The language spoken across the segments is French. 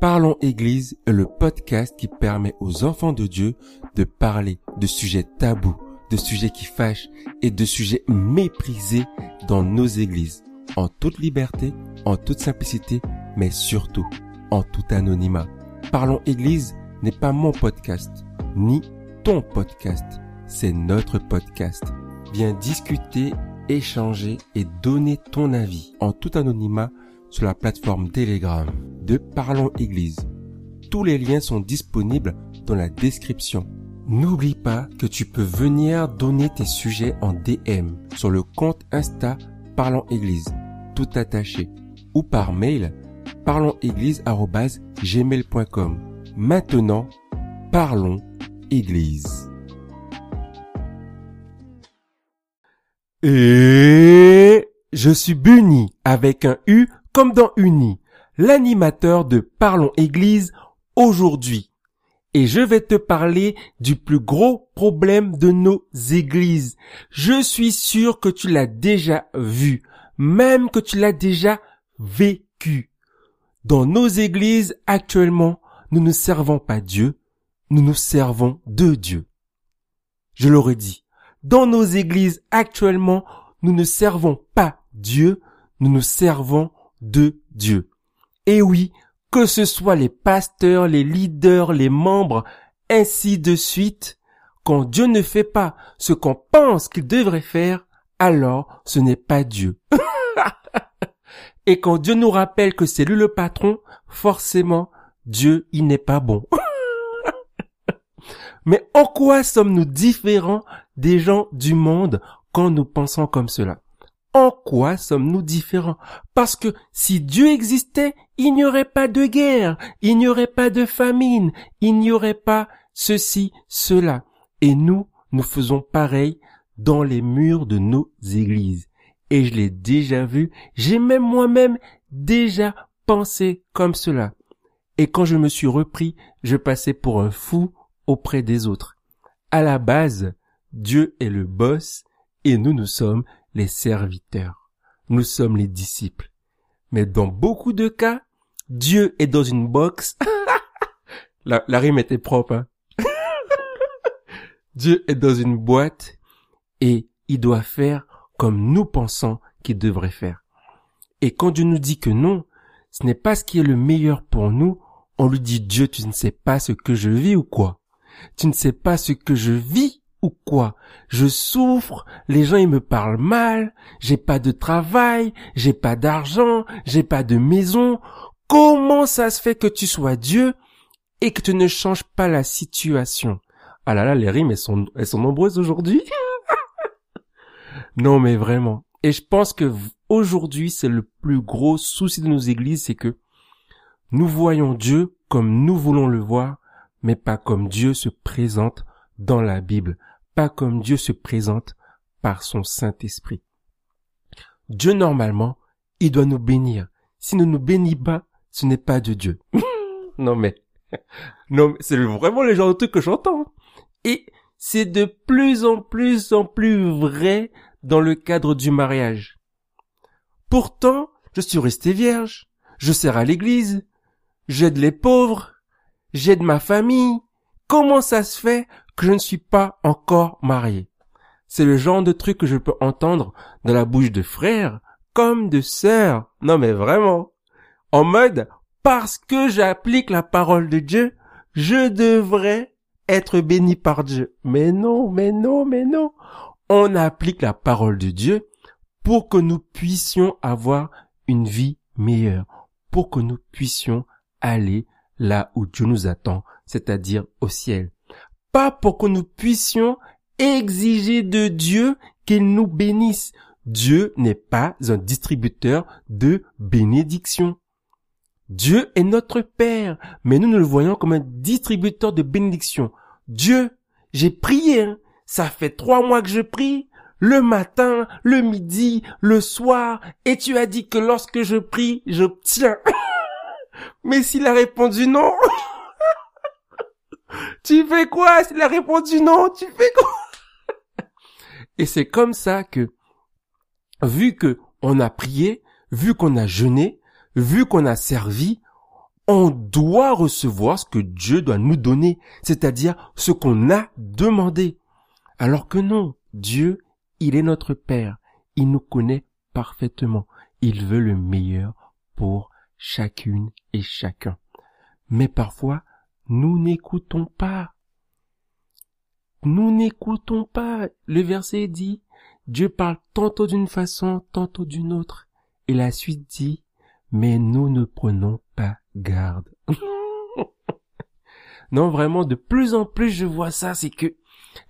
Parlons Église est le podcast qui permet aux enfants de Dieu de parler de sujets tabous, de sujets qui fâchent et de sujets méprisés dans nos églises, en toute liberté, en toute simplicité, mais surtout en tout anonymat. Parlons Église n'est pas mon podcast, ni ton podcast, c'est notre podcast. Viens discuter, échanger et donner ton avis en tout anonymat sur la plateforme Telegram de Parlons Église. Tous les liens sont disponibles dans la description. N'oublie pas que tu peux venir donner tes sujets en DM sur le compte Insta Parlons Église, tout attaché, ou par mail parlonséglise.gmail.com. Maintenant, parlons Église. Et je suis Bunny avec un U comme dans Uni, l'animateur de Parlons Église aujourd'hui. Et je vais te parler du plus gros problème de nos églises. Je suis sûr que tu l'as déjà vu, même que tu l'as déjà vécu. Dans nos églises actuellement, nous ne servons pas Dieu, nous nous servons de Dieu. Je l'aurais dit. Dans nos églises actuellement, nous ne servons pas Dieu, nous nous servons de Dieu. Et oui, que ce soit les pasteurs, les leaders, les membres, ainsi de suite, quand Dieu ne fait pas ce qu'on pense qu'il devrait faire, alors ce n'est pas Dieu. Et quand Dieu nous rappelle que c'est lui le patron, forcément, Dieu, il n'est pas bon. Mais en quoi sommes-nous différents des gens du monde quand nous pensons comme cela? En quoi sommes-nous différents? Parce que si Dieu existait, il n'y aurait pas de guerre, il n'y aurait pas de famine, il n'y aurait pas ceci, cela. Et nous, nous faisons pareil dans les murs de nos églises. Et je l'ai déjà vu, j'ai même moi-même déjà pensé comme cela. Et quand je me suis repris, je passais pour un fou auprès des autres. À la base, Dieu est le boss et nous, nous sommes les serviteurs. Nous sommes les disciples. Mais dans beaucoup de cas, Dieu est dans une box. la, rime était propre. Hein. Dieu est dans une boîte et il doit faire comme nous pensons qu'il devrait faire. Et quand Dieu nous dit que non, ce n'est pas ce qui est le meilleur pour nous, on lui dit Dieu, tu ne sais pas ce que je vis ou quoi? Tu ne sais pas ce que je vis? Ou quoi? Je souffre, les gens ils me parlent mal, j'ai pas de travail, j'ai pas d'argent, j'ai pas de maison. Comment ça se fait que tu sois Dieu et que tu ne changes pas la situation? Ah là là, les rimes elles sont elles sont nombreuses aujourd'hui. non mais vraiment. Et je pense que aujourd'hui c'est le plus gros souci de nos églises, c'est que nous voyons Dieu comme nous voulons le voir, mais pas comme Dieu se présente dans la Bible, pas comme Dieu se présente par son Saint-Esprit. Dieu, normalement, il doit nous bénir. S'il ne nous bénit pas, ce n'est pas de Dieu. non mais, non, c'est vraiment le genre de truc que j'entends. Et c'est de plus en plus en plus vrai dans le cadre du mariage. Pourtant, je suis resté vierge, je sers à l'église, j'aide les pauvres, j'aide ma famille. Comment ça se fait que je ne suis pas encore marié. C'est le genre de truc que je peux entendre dans la bouche de frères comme de sœurs. Non mais vraiment. En mode, parce que j'applique la parole de Dieu, je devrais être béni par Dieu. Mais non, mais non, mais non. On applique la parole de Dieu pour que nous puissions avoir une vie meilleure, pour que nous puissions aller là où Dieu nous attend, c'est-à-dire au ciel pour que nous puissions exiger de Dieu qu'il nous bénisse. Dieu n'est pas un distributeur de bénédictions. Dieu est notre Père, mais nous, nous le voyons comme un distributeur de bénédictions. Dieu, j'ai prié, hein. ça fait trois mois que je prie, le matin, le midi, le soir, et tu as dit que lorsque je prie, j'obtiens. mais s'il a répondu non, tu fais quoi? S'il a répondu non, tu fais quoi? Et c'est comme ça que, vu que on a prié, vu qu'on a jeûné, vu qu'on a servi, on doit recevoir ce que Dieu doit nous donner, c'est-à-dire ce qu'on a demandé. Alors que non, Dieu, il est notre Père, il nous connaît parfaitement, il veut le meilleur pour chacune et chacun. Mais parfois, nous n'écoutons pas. Nous n'écoutons pas. Le verset dit, Dieu parle tantôt d'une façon, tantôt d'une autre. Et la suite dit, mais nous ne prenons pas garde. non, vraiment, de plus en plus, je vois ça, c'est que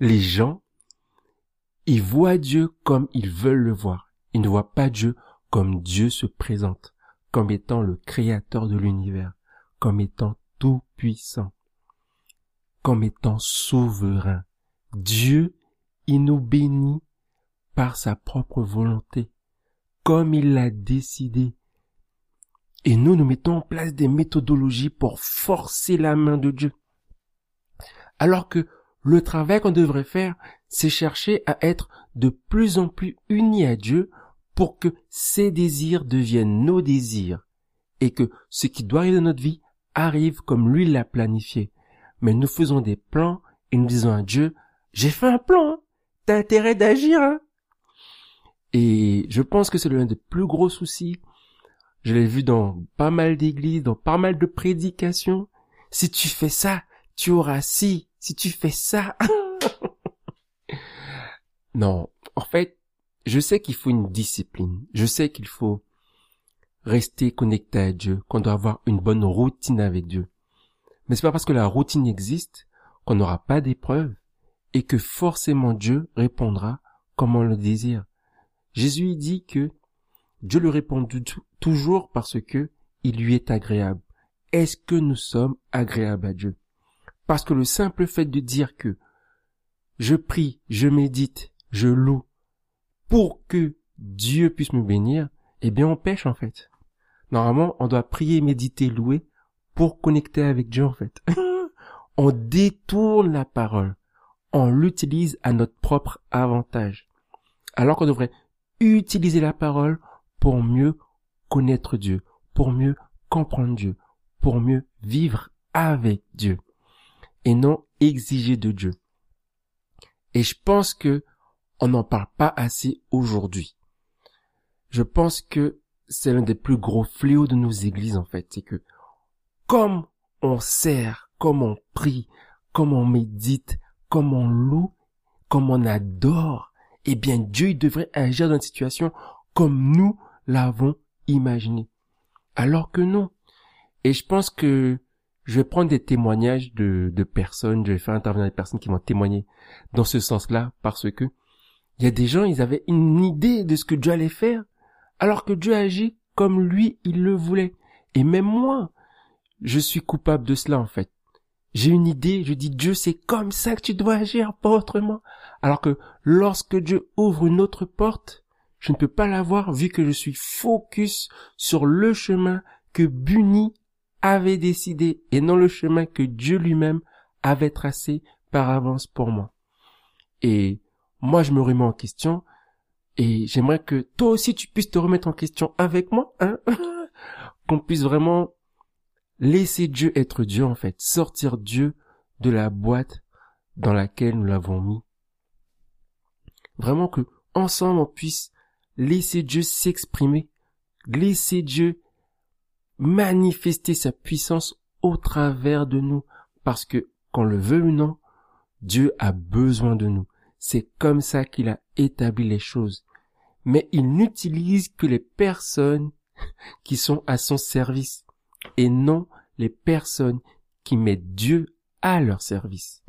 les gens, ils voient Dieu comme ils veulent le voir. Ils ne voient pas Dieu comme Dieu se présente, comme étant le créateur de l'univers, comme étant tout puissant, comme étant souverain. Dieu, il nous bénit par sa propre volonté, comme il l'a décidé. Et nous, nous mettons en place des méthodologies pour forcer la main de Dieu. Alors que le travail qu'on devrait faire, c'est chercher à être de plus en plus unis à Dieu pour que ses désirs deviennent nos désirs et que ce qui doit arriver dans notre vie arrive comme lui l'a planifié. Mais nous faisons des plans et nous disons à Dieu, j'ai fait un plan, hein. t'as intérêt d'agir. Hein. Et je pense que c'est l'un des plus gros soucis. Je l'ai vu dans pas mal d'églises, dans pas mal de prédications. Si tu fais ça, tu auras si. Si tu fais ça. non, en fait, je sais qu'il faut une discipline. Je sais qu'il faut rester connecté à Dieu, qu'on doit avoir une bonne routine avec Dieu. Mais c'est pas parce que la routine existe qu'on n'aura pas d'épreuves et que forcément Dieu répondra comme on le désire. Jésus dit que Dieu le répond toujours parce que il lui est agréable. Est-ce que nous sommes agréables à Dieu? Parce que le simple fait de dire que je prie, je médite, je loue pour que Dieu puisse me bénir, eh bien on pêche en fait. Normalement, on doit prier, méditer, louer pour connecter avec Dieu en fait. on détourne la parole. On l'utilise à notre propre avantage. Alors qu'on devrait utiliser la parole pour mieux connaître Dieu, pour mieux comprendre Dieu, pour mieux vivre avec Dieu et non exiger de Dieu. Et je pense que on n'en parle pas assez aujourd'hui. Je pense que c'est l'un des plus gros fléaux de nos églises en fait, c'est que comme on sert, comme on prie, comme on médite, comme on loue, comme on adore, eh bien Dieu devrait agir dans une situation comme nous l'avons imaginé. Alors que non. Et je pense que je vais prendre des témoignages de, de personnes, je vais faire intervenir des personnes qui vont témoigner dans ce sens-là, parce que il y a des gens, ils avaient une idée de ce que Dieu allait faire, alors que Dieu agit comme lui, il le voulait. Et même moi, je suis coupable de cela, en fait. J'ai une idée, je dis Dieu, c'est comme ça que tu dois agir, pas autrement. Alors que lorsque Dieu ouvre une autre porte, je ne peux pas la voir vu que je suis focus sur le chemin que Bunny avait décidé et non le chemin que Dieu lui-même avait tracé par avance pour moi. Et moi, je me remets en question et j'aimerais que toi aussi tu puisses te remettre en question avec moi, hein, qu'on puisse vraiment laisser Dieu être Dieu en fait, sortir Dieu de la boîte dans laquelle nous l'avons mis. Vraiment que ensemble on puisse laisser Dieu s'exprimer, laisser Dieu manifester sa puissance au travers de nous, parce que, qu'on le veut ou non, Dieu a besoin de nous. C'est comme ça qu'il a établi les choses. Mais il n'utilise que les personnes qui sont à son service et non les personnes qui mettent Dieu à leur service.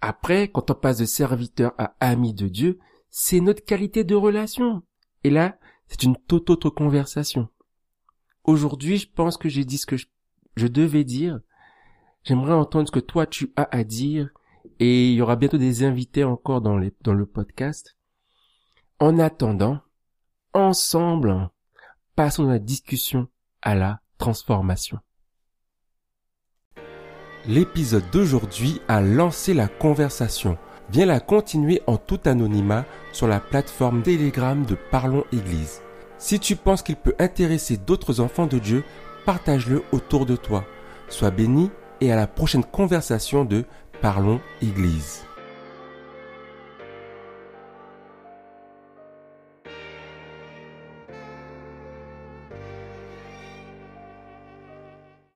Après, quand on passe de serviteur à ami de Dieu, c'est notre qualité de relation. Et là, c'est une toute autre conversation. Aujourd'hui, je pense que j'ai dit ce que je, devais dire. J'aimerais entendre ce que toi tu as à dire. Et il y aura bientôt des invités encore dans, le podcast. En attendant, ensemble, passons de la discussion à la transformation. L'épisode d'aujourd'hui a lancé la conversation. Viens la continuer en tout anonymat sur la plateforme Telegram de Parlons Église. Si tu penses qu'il peut intéresser d'autres enfants de Dieu, partage-le autour de toi. Sois béni et à la prochaine conversation de Parlons Église.